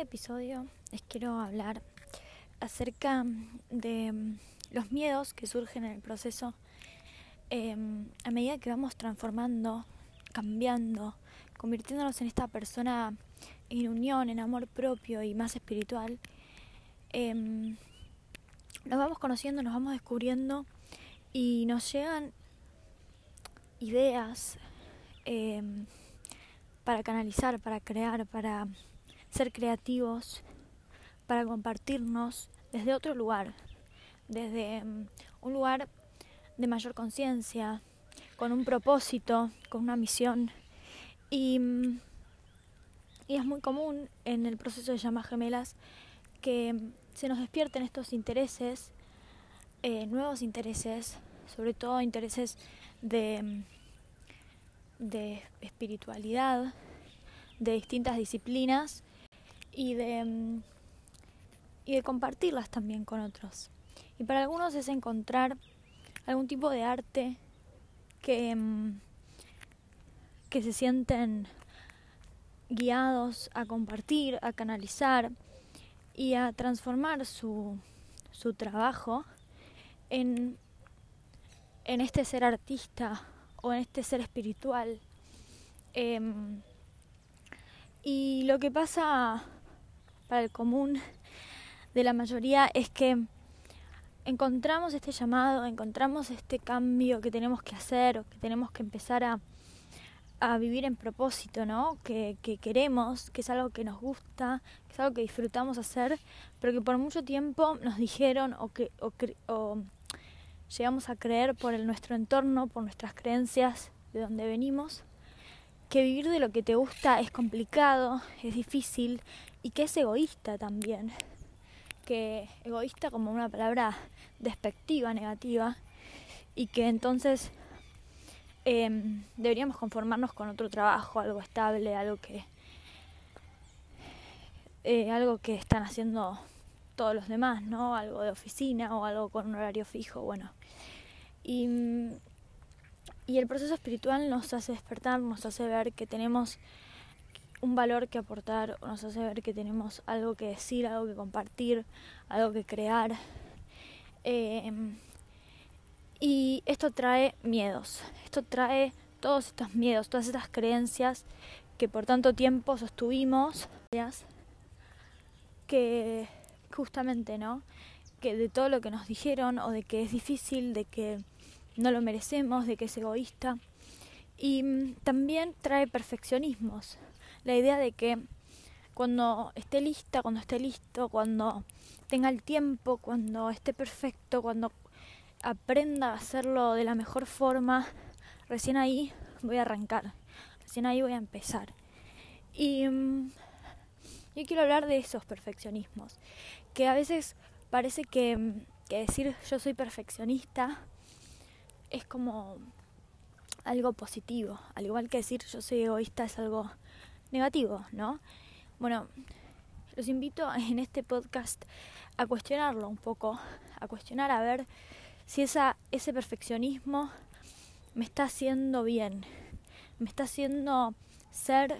episodio les quiero hablar acerca de mm, los miedos que surgen en el proceso em, a medida que vamos transformando, cambiando, convirtiéndonos en esta persona en unión, en amor propio y más espiritual. Em, nos vamos conociendo, nos vamos descubriendo y nos llegan ideas em, para canalizar, para crear, para ser creativos, para compartirnos desde otro lugar, desde mm, un lugar de mayor conciencia, con un propósito, con una misión. Y, mm, y, es muy común en el proceso de llamas gemelas que mm, se nos despierten estos intereses, eh, nuevos intereses, sobre todo intereses de, de espiritualidad, de distintas disciplinas y de, mm, y de compartirlas también con otros. Y para algunos es encontrar algún tipo de arte que, mm, que se sienten guiados a compartir, a canalizar y a transformar su, su trabajo en, en este ser artista o en este ser espiritual. Em, y lo que pasa para el común de la mayoría es que encontramos este llamado, encontramos este cambio que tenemos que hacer o que tenemos que empezar a, a vivir en propósito, ¿no? Que, que, queremos, que es algo que nos gusta, que es algo que disfrutamos hacer, pero que por mucho tiempo nos dijeron o que o, llegamos a creer por nuestro entorno, por nuestras creencias de donde venimos, que vivir de lo que te gusta es complicado, es difícil y que es egoísta también. Que egoísta como una palabra despectiva, negativa, y que entonces eh, deberíamos conformarnos con otro trabajo, algo estable, algo que eh, algo que están haciendo todos los demás, ¿no? Algo de oficina o algo con un horario fijo, bueno. Y y el proceso espiritual nos hace despertar, nos hace ver que tenemos un valor que aportar, nos hace ver que tenemos algo que decir, algo que compartir, algo que crear. Em, y esto trae miedos, esto trae todos estos miedos, todas estas creencias que por tanto tiempo sostuvimos, que justamente, ¿no? Que de todo lo que nos dijeron o de que es difícil, de que no lo merecemos, de que es egoísta. Y mm, también trae perfeccionismos. La idea de que cuando esté lista, cuando esté listo, cuando tenga el tiempo, cuando esté perfecto, cuando aprenda a hacerlo de la mejor forma, recién ahí voy a arrancar, recién ahí voy a empezar. Y mm, yo quiero hablar de esos perfeccionismos, que a veces parece mm, que decir yo soy perfeccionista es como algo positivo, al igual que decir yo soy egoísta es algo negativo, ¿no? Bueno, los invito en este podcast a cuestionarlo un poco, a cuestionar a ver si esa, ese perfeccionismo me está haciendo bien, me está haciendo ser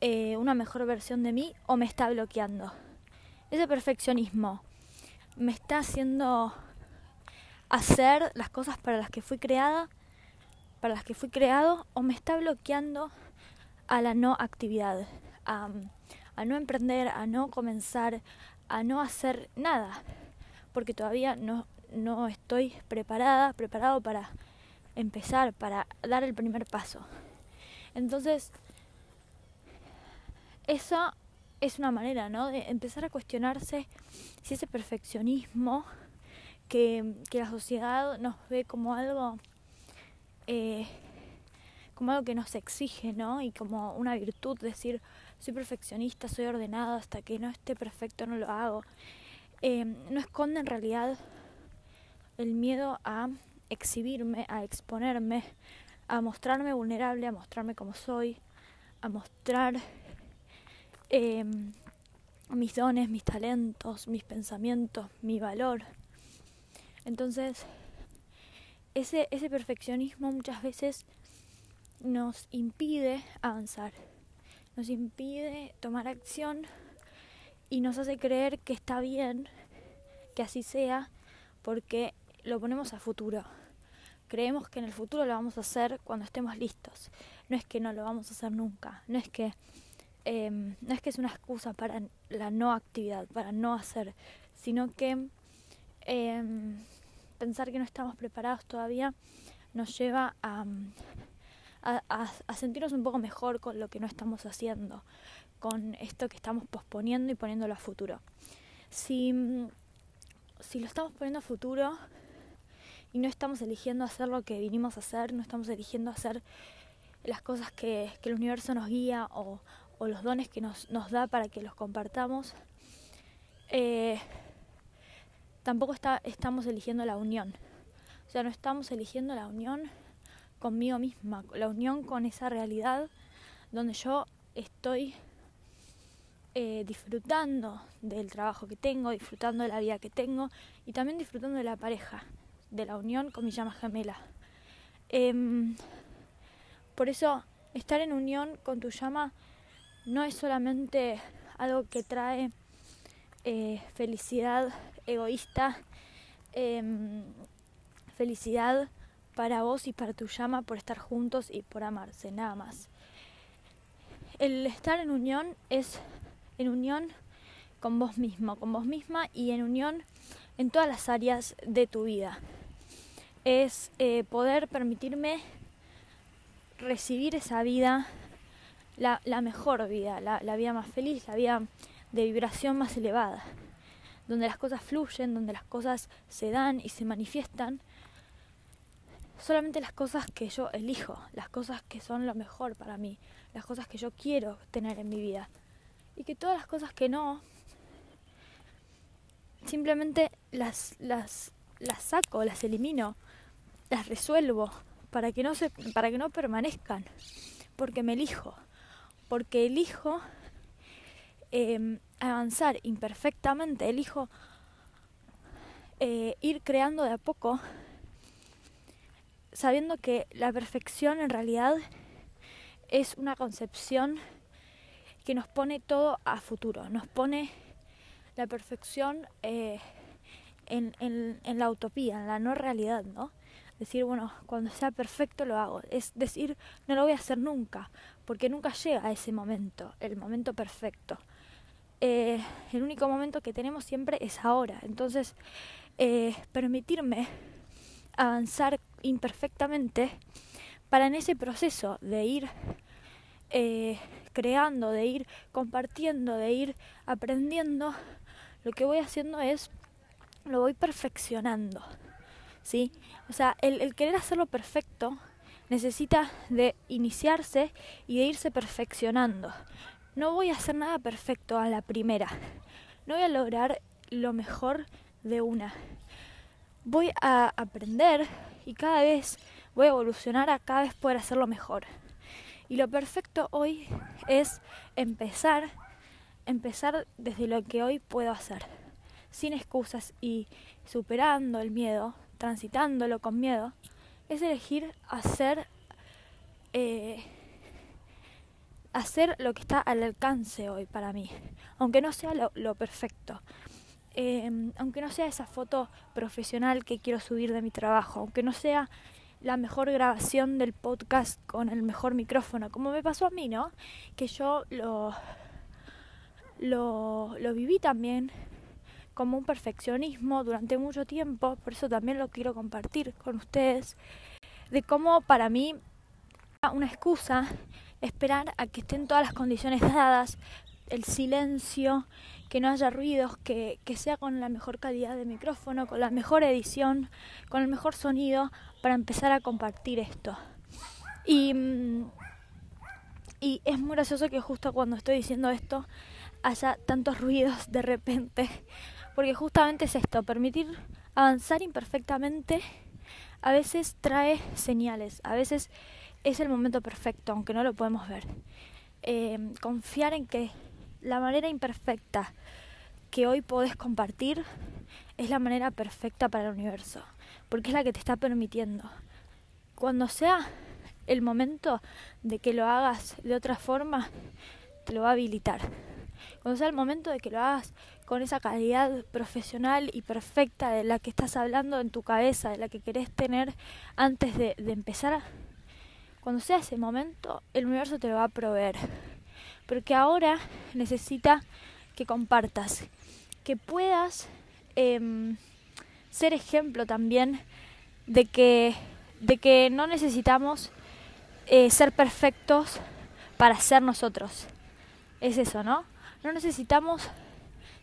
eh, una mejor versión de mí o me está bloqueando. Ese perfeccionismo me está haciendo hacer las cosas para las que fui creada, para las que fui creado, o me está bloqueando a la no actividad, a, no emprender, a no comenzar, a no hacer nada, porque todavía no, no estoy preparada, preparado para empezar, para dar el primer paso. Entonces, eso es una manera, ¿no? De empezar a cuestionarse si ese perfeccionismo que, la sociedad nos ve como algo eh, como algo que nos exige, ¿no? Y como una virtud, decir, soy perfeccionista, soy ordenado, hasta que no esté perfecto no lo hago. Eh, no esconde en realidad el miedo a exhibirme, a exponerme, a mostrarme vulnerable, a mostrarme como soy, a mostrar eh, mis dones, mis talentos, mis pensamientos, mi valor. Entonces, ese, ese perfeccionismo muchas veces nos impide avanzar, nos impide tomar acción y nos hace creer que está bien que así sea porque lo ponemos a futuro. Creemos que en el futuro lo vamos a hacer cuando estemos listos. No es que no lo vamos a hacer nunca. No es que em, no es que es una excusa para la no actividad, para no hacer, sino que em, pensar que no estamos preparados todavía nos lleva a, a, sentirnos un poco mejor con lo que no estamos haciendo, con esto que estamos posponiendo y poniéndolo a futuro. Si, si lo estamos poniendo a futuro y no estamos eligiendo hacer lo que vinimos a hacer, no estamos eligiendo hacer las cosas que, el universo nos guía o, los dones que nos, nos, da para que los compartamos, eh, tampoco está, estamos eligiendo la unión. O sea, no estamos eligiendo la unión conmigo misma, la unión con esa realidad donde yo estoy eh, disfrutando del trabajo que tengo, disfrutando de la vida que tengo y también disfrutando de la pareja, de la unión con mi llama gemela. Em, por eso, estar en unión con tu llama no es solamente algo que trae eh, felicidad egoísta, em, felicidad para vos y para tu llama por estar juntos y por amarse, nada más. El estar en unión es en unión con vos mismo, con vos misma y en unión en todas las áreas de tu vida. Es eh, poder permitirme recibir esa vida, la, mejor vida, la, la vida más feliz, la vida de vibración más elevada, donde las cosas fluyen, donde las cosas se dan y se manifiestan solamente las cosas que yo elijo, las cosas que son lo mejor para mí, las cosas que yo quiero tener en mi vida. Y que todas las cosas que no, simplemente las, las, las saco, las elimino, las resuelvo para que no se, para que no permanezcan, porque me elijo, porque elijo em, avanzar imperfectamente, elijo eh, ir creando de a poco sabiendo que la perfección en realidad es una concepción que nos pone todo a futuro, nos pone la perfección eh, en, en, la utopía, en la no realidad, ¿no? Decir, bueno, cuando sea perfecto lo hago. Es decir, no lo voy a hacer nunca, porque nunca llega a ese momento, el momento perfecto. Eh, el único momento que tenemos siempre es ahora. Entonces, eh, permitirme avanzar imperfectamente para en ese proceso de ir eh, creando, de ir compartiendo, de ir aprendiendo, lo que voy haciendo es, lo voy perfeccionando. ¿sí? O sea, el, el querer hacerlo perfecto necesita de iniciarse y de irse perfeccionando. No voy a hacer nada perfecto a la primera. No voy a lograr lo mejor de una. Voy a aprender y cada vez voy a evolucionar a cada vez poder hacerlo mejor. Y lo perfecto hoy es empezar, empezar desde lo que hoy puedo hacer, sin excusas y superando el miedo, transitándolo con miedo, es elegir hacer, eh, hacer lo que está al alcance hoy para mí, aunque no sea lo perfecto, Em, aunque no sea esa foto profesional que quiero subir de mi trabajo, aunque no sea la mejor grabación del podcast con el mejor micrófono, como me pasó a mí, ¿no? Que yo lo, lo, lo viví también como un perfeccionismo durante mucho tiempo, por eso también lo quiero compartir con ustedes, de cómo para mí una excusa esperar a que estén todas las condiciones dadas, el silencio, que no haya ruidos, que, que sea con la mejor calidad de micrófono, con la mejor edición, con el mejor sonido, para empezar a compartir esto. Y, mm, y es muy gracioso que justo cuando estoy diciendo esto haya tantos ruidos de repente, porque justamente es esto, permitir avanzar imperfectamente a veces trae señales, a veces es el momento perfecto, aunque no lo podemos ver. Eh, confiar en que la manera imperfecta que hoy podés compartir es la manera perfecta para el universo, porque es la que te está permitiendo. Cuando sea el momento de que lo hagas de otra forma, te lo va a habilitar. cuando sea el momento de que lo hagas con esa calidad profesional y perfecta de la que estás hablando en tu cabeza, de la que querés tener antes de, de empezar, cuando sea ese momento, el universo te lo va a proveer. Porque ahora necesita que compartas, que puedas em, ser ejemplo también de que, de que no necesitamos eh, ser perfectos para ser nosotros. Es eso, ¿no? No necesitamos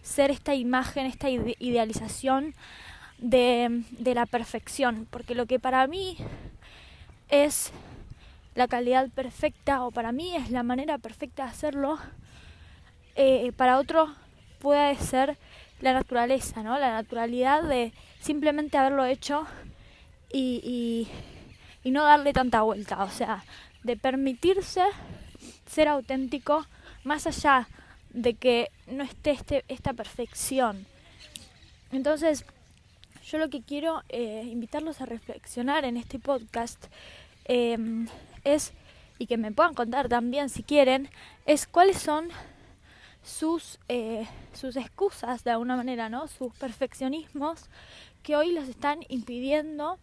ser esta imagen, esta idealización de, de la perfección, porque lo que para mí es la calidad perfecta o para mí es la manera perfecta de hacerlo, eh, para otro puede ser la naturaleza, ¿no? La naturalidad de simplemente haberlo hecho y, y, no darle tanta vuelta, o sea, de permitirse ser auténtico más allá de que no esté este, esta perfección. Entonces, yo lo que quiero eh, invitarlos a reflexionar en este podcast em, es, y que me puedan contar también si quieren, es cuáles son sus, eh, sus excusas de alguna manera, ¿no? Sus perfeccionismos que hoy los están impidiendo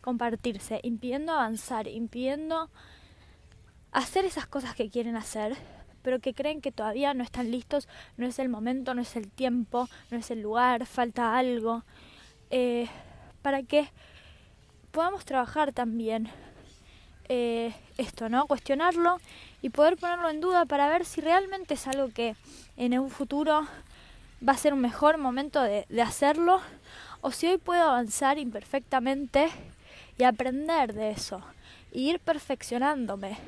compartirse, impidiendo avanzar, impidiendo hacer esas cosas que quieren hacer, pero que creen que todavía no están listos, no es el momento, no es el tiempo, no es el lugar, falta algo, eh, para que podamos trabajar también eh, esto, ¿no? Cuestionarlo y poder ponerlo en duda para ver si realmente es algo que en un futuro va a ser un mejor momento de, hacerlo o si hoy puedo avanzar imperfectamente y aprender de eso y ir perfeccionándome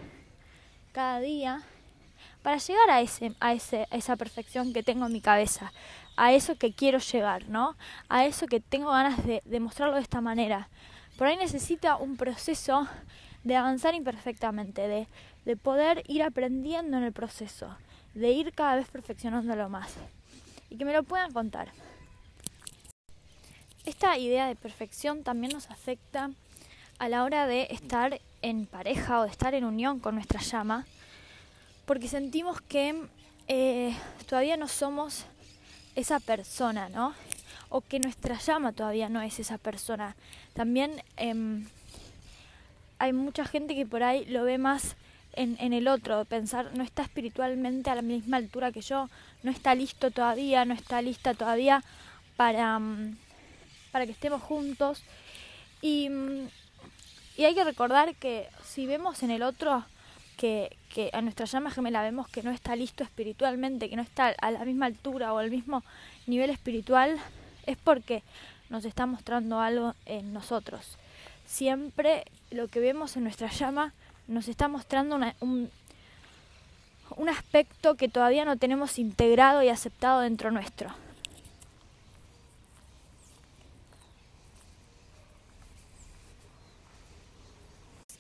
cada día para llegar a ese a ese a esa perfección que tengo en mi cabeza a eso que quiero llegar no a eso que tengo ganas de, de mostrarlo de esta manera por ahí necesita un proceso de avanzar imperfectamente, de, de poder ir aprendiendo en el proceso, de ir cada vez perfeccionándolo más. Y que me lo puedan contar. Esta idea de perfección también nos afecta a la hora de estar en pareja o de estar en unión con nuestra llama, porque sentimos que eh, todavía no somos esa persona, ¿no? O que nuestra llama todavía no es esa persona. También em, hay mucha gente que por ahí lo ve más en, en, el otro, pensar no está espiritualmente a la misma altura que yo, no está listo todavía, no está lista todavía para, mm, para que estemos juntos. Y, mm, y hay que recordar que si vemos en el otro que, que a nuestra llama gemela vemos que no está listo espiritualmente, que no está a la misma altura o al mismo nivel espiritual, es porque nos está mostrando algo en nosotros siempre lo que vemos en nuestra llama nos está mostrando un, un aspecto que todavía no tenemos integrado y aceptado dentro nuestro.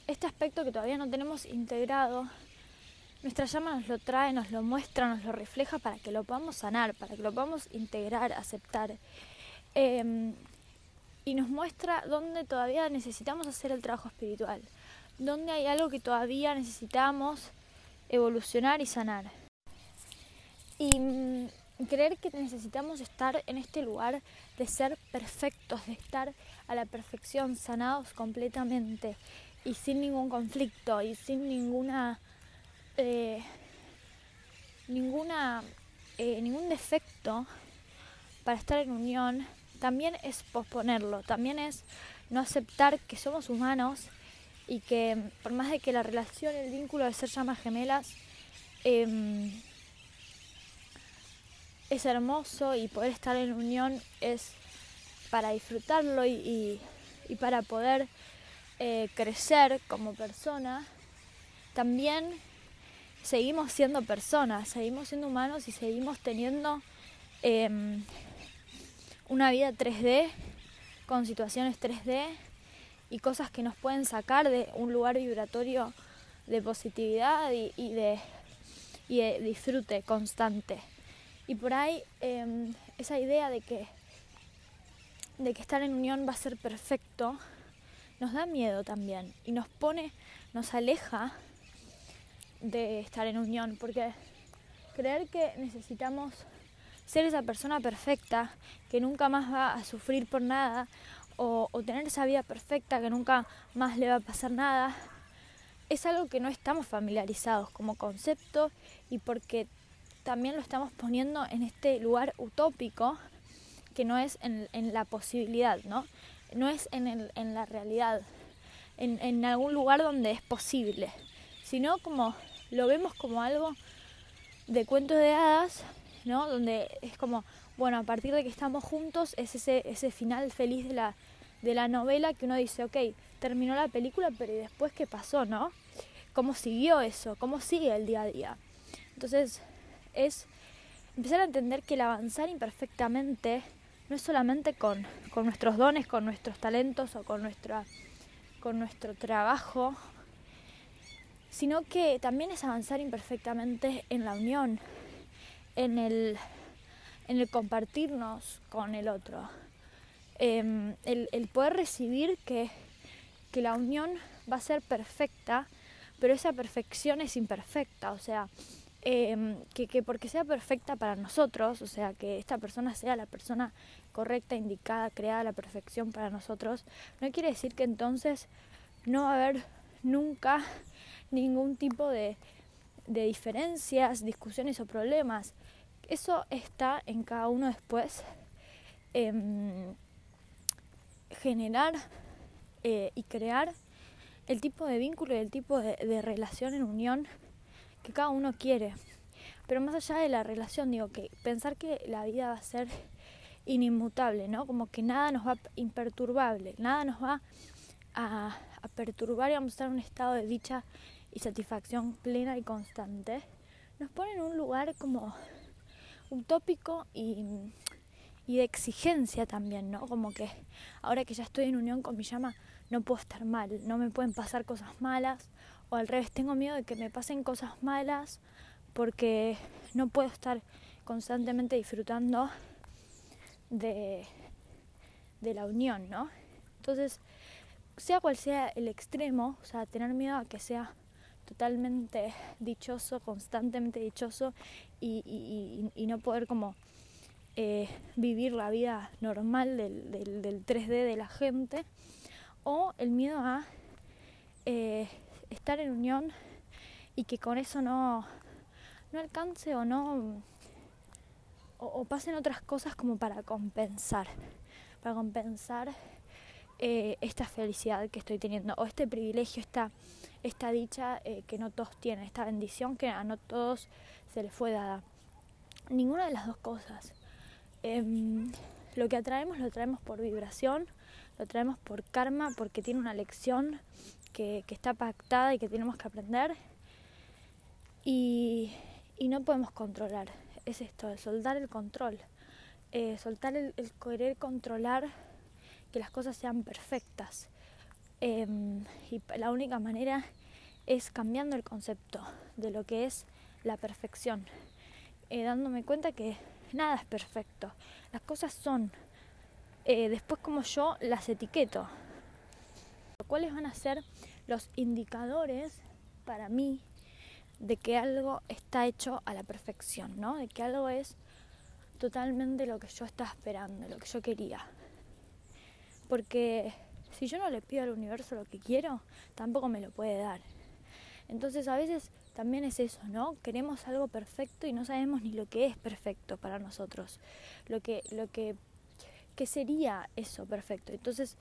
Este aspecto que todavía no tenemos integrado, nuestra llama nos lo trae, nos lo muestra, nos lo refleja para que lo podamos sanar, para que lo podamos integrar, aceptar. Eh, y nos muestra dónde todavía necesitamos hacer el trabajo espiritual, dónde hay algo que todavía necesitamos evolucionar y sanar. Y mm, creer que necesitamos estar en este lugar de ser perfectos, de estar a la perfección, sanados completamente y sin ningún conflicto y sin ninguna eh, ninguna eh, ningún defecto para estar en unión también es posponerlo, también es no aceptar que somos humanos y que por más de que la relación, el vínculo de ser llamas gemelas em, es hermoso y poder estar en unión es para disfrutarlo y, para poder eh, crecer como persona, también seguimos siendo personas, seguimos siendo humanos y seguimos teniendo em, una vida 3D con situaciones 3D y cosas que nos pueden sacar de un lugar vibratorio de positividad y, de, disfrute constante. Y por ahí em, esa idea de que, de que estar en unión va a ser perfecto nos da miedo también y nos pone, nos aleja de estar en unión porque creer que necesitamos ser esa persona perfecta que nunca más va a sufrir por nada o, tener esa vida perfecta que nunca más le va a pasar nada, es algo que no estamos familiarizados como concepto y porque también lo estamos poniendo en este lugar utópico que no es en, la posibilidad, ¿no? No es en, la realidad, en, en algún lugar donde es posible, sino como lo vemos como algo de cuentos de hadas, ¿no? Donde es como, bueno, a partir de que estamos juntos es ese, ese final feliz de la, de la novela que uno dice, ok, terminó la película, pero ¿y después qué pasó, no? ¿Cómo siguió eso? ¿Cómo sigue el día a día? Entonces, es empezar a entender que el avanzar imperfectamente no es solamente con, con nuestros dones, con nuestros talentos o con, nuestra, con nuestro trabajo sino que también es avanzar imperfectamente en la unión, en el, en el compartirnos con el otro, em, el, poder recibir que, que la unión va a ser perfecta, pero esa perfección es imperfecta, o sea, em, que, que, porque sea perfecta para nosotros, o sea, que esta persona sea la persona correcta, indicada, creada a la perfección para nosotros, no quiere decir que entonces no va a haber nunca ningún tipo de, diferencias, discusiones o problemas. Eso está en cada uno después. Em, generar eh, y crear el tipo de vínculo y el tipo de, relación en unión que cada uno quiere. Pero más allá de la relación, digo que pensar que la vida va a ser inimmutable, ¿no? Como que nada nos va imperturbable, nada nos va a, a perturbar y a estar en un estado de dicha y satisfacción plena y constante, nos pone en un lugar como utópico y, de exigencia también, ¿no? Como que ahora que ya estoy en unión con mi llama, no puedo estar mal, no me pueden pasar cosas malas, o al revés, tengo miedo de que me pasen cosas malas porque no puedo estar constantemente disfrutando de, de la unión, ¿no? Entonces, sea cual sea el extremo, o sea, tener miedo a que sea totalmente dichoso, constantemente dichoso y, no poder como eh, vivir la vida normal del, del, 3D de la gente. O el miedo a eh, estar en unión y que con eso no, no alcance o no o pasen otras cosas como para compensar para compensar eh, esta felicidad que estoy teniendo o este privilegio, esta, esta dicha eh, que no todos tienen, esta bendición que a no todos se les fue dada. Ninguna de las dos cosas. Em, lo que atraemos lo traemos por vibración, lo traemos por karma, porque tiene una lección que, está pactada y que tenemos que aprender. Y, no podemos controlar. Es esto, el soltar el control. Eh, soltar el querer controlar que las cosas sean perfectas. Em, y la única manera es cambiando el concepto de lo que es la perfección, eh, dándome cuenta que nada es perfecto, las cosas son, eh, después como yo las etiqueto. ¿Cuáles van a ser los indicadores para mí de que algo está hecho a la perfección, ¿no? de que algo es totalmente lo que yo estaba esperando, lo que yo quería? Porque si yo no le pido al universo lo que quiero, tampoco me lo puede dar. Entonces a veces también es eso, ¿no? Queremos algo perfecto y no sabemos ni lo que es perfecto para nosotros. Lo que, lo que, ¿qué sería eso perfecto? Entonces,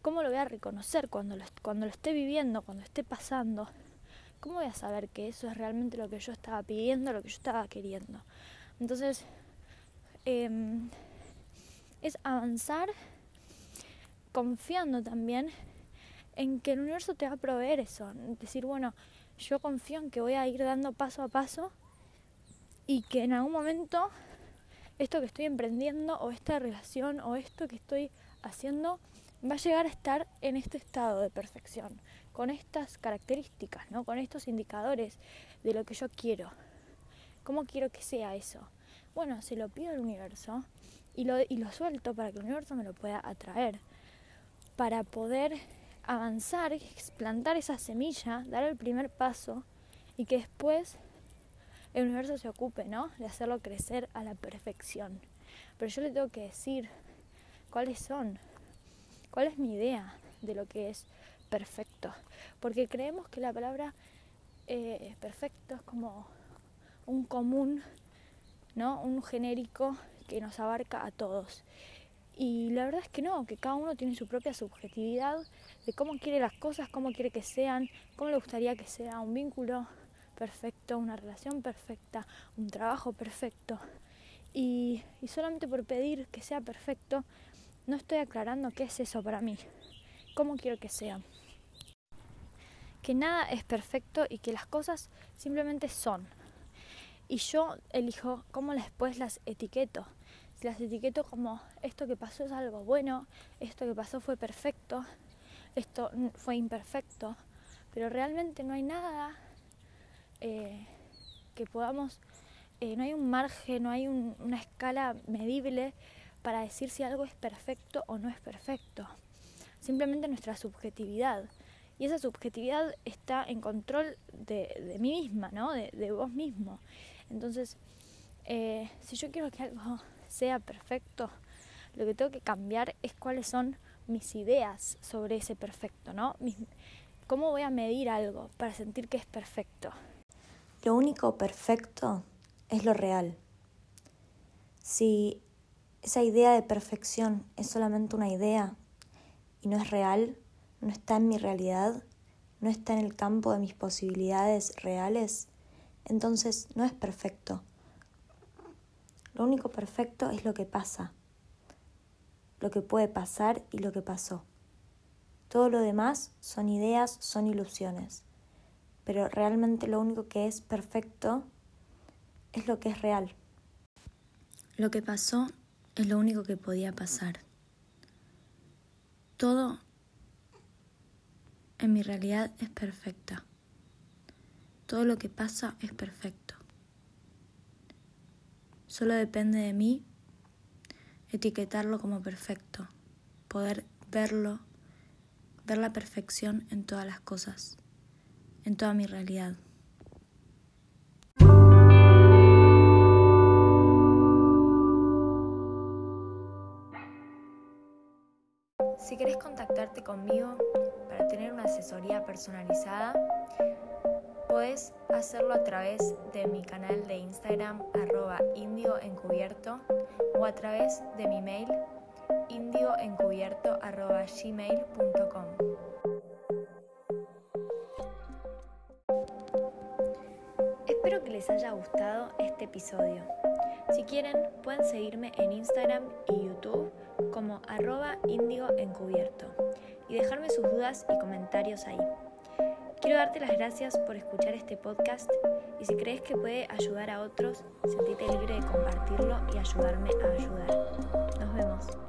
¿cómo lo voy a reconocer cuando lo, cuando lo esté viviendo, cuando esté pasando? ¿Cómo voy a saber que eso es realmente lo que yo estaba pidiendo, lo que yo estaba queriendo? Entonces, em, es avanzar confiando también en que el universo te va a proveer eso. Decir, bueno, yo confío en que voy a ir dando paso a paso y que en algún momento esto que estoy emprendiendo o esta relación o esto que estoy haciendo va a llegar a estar en este estado de perfección, con estas características, ¿no? con estos indicadores de lo que yo quiero. ¿Cómo quiero que sea eso? Bueno, se lo pido al universo y lo, y lo suelto para que el universo me lo pueda atraer para poder avanzar, plantar esa semilla, dar el primer paso y que después el universo se ocupe, ¿no? De hacerlo crecer a la perfección. Pero yo le tengo que decir cuáles son, cuál es mi idea de lo que es perfecto. Porque creemos que la palabra eh, perfecto es como un común, ¿no? Un genérico que nos abarca a todos. Y la verdad es que no, que cada uno tiene su propia subjetividad de cómo quiere las cosas, cómo quiere que sean, cómo le gustaría que sea un vínculo perfecto, una relación perfecta, un trabajo perfecto. Y, y solamente por pedir que sea perfecto, no estoy aclarando qué es eso para mí, cómo quiero que sea. Que nada es perfecto y que las cosas simplemente son. Y yo elijo cómo después las etiqueto las etiqueto como esto que pasó es algo bueno, esto que pasó fue perfecto, esto fue imperfecto, pero realmente no hay nada eh, que podamos, eh, no hay un margen, no hay una escala medible para decir si algo es perfecto o no es perfecto. Simplemente nuestra subjetividad. Y esa subjetividad está en control de, mí misma, ¿no? De, vos mismo. Entonces, eh, si yo quiero que algo sea perfecto, lo que tengo que cambiar es cuáles son mis ideas sobre ese perfecto, ¿no? ¿Cómo voy a medir algo para sentir que es perfecto? Lo único perfecto es lo real. Si esa idea de perfección es solamente una idea y no es real, no está en mi realidad, no está en el campo de mis posibilidades reales, entonces no es perfecto, lo único perfecto es lo que pasa, lo que puede pasar y lo que pasó. Todo lo demás son ideas, son ilusiones, pero realmente lo único que es perfecto es lo que es real. Lo que pasó es lo único que podía pasar. Todo en mi realidad es perfecta. Todo lo que pasa es perfecto. Solo depende de mí etiquetarlo como perfecto, poder verlo, ver la perfección en todas las cosas, en toda mi realidad. Si querés contactarte conmigo para tener una asesoría personalizada, Puedes hacerlo a través de mi canal de Instagram arroba indioencubierto o a través de mi mail indioencubierto arroba gmail.com. Espero que les haya gustado este episodio. Si quieren, pueden seguirme en Instagram y YouTube como arroba indioencubierto y dejarme sus dudas y comentarios ahí. Quiero darte las gracias por escuchar este podcast y si crees que puede ayudar a otros, sentite libre de compartirlo y ayudarme a ayudar. Nos vemos.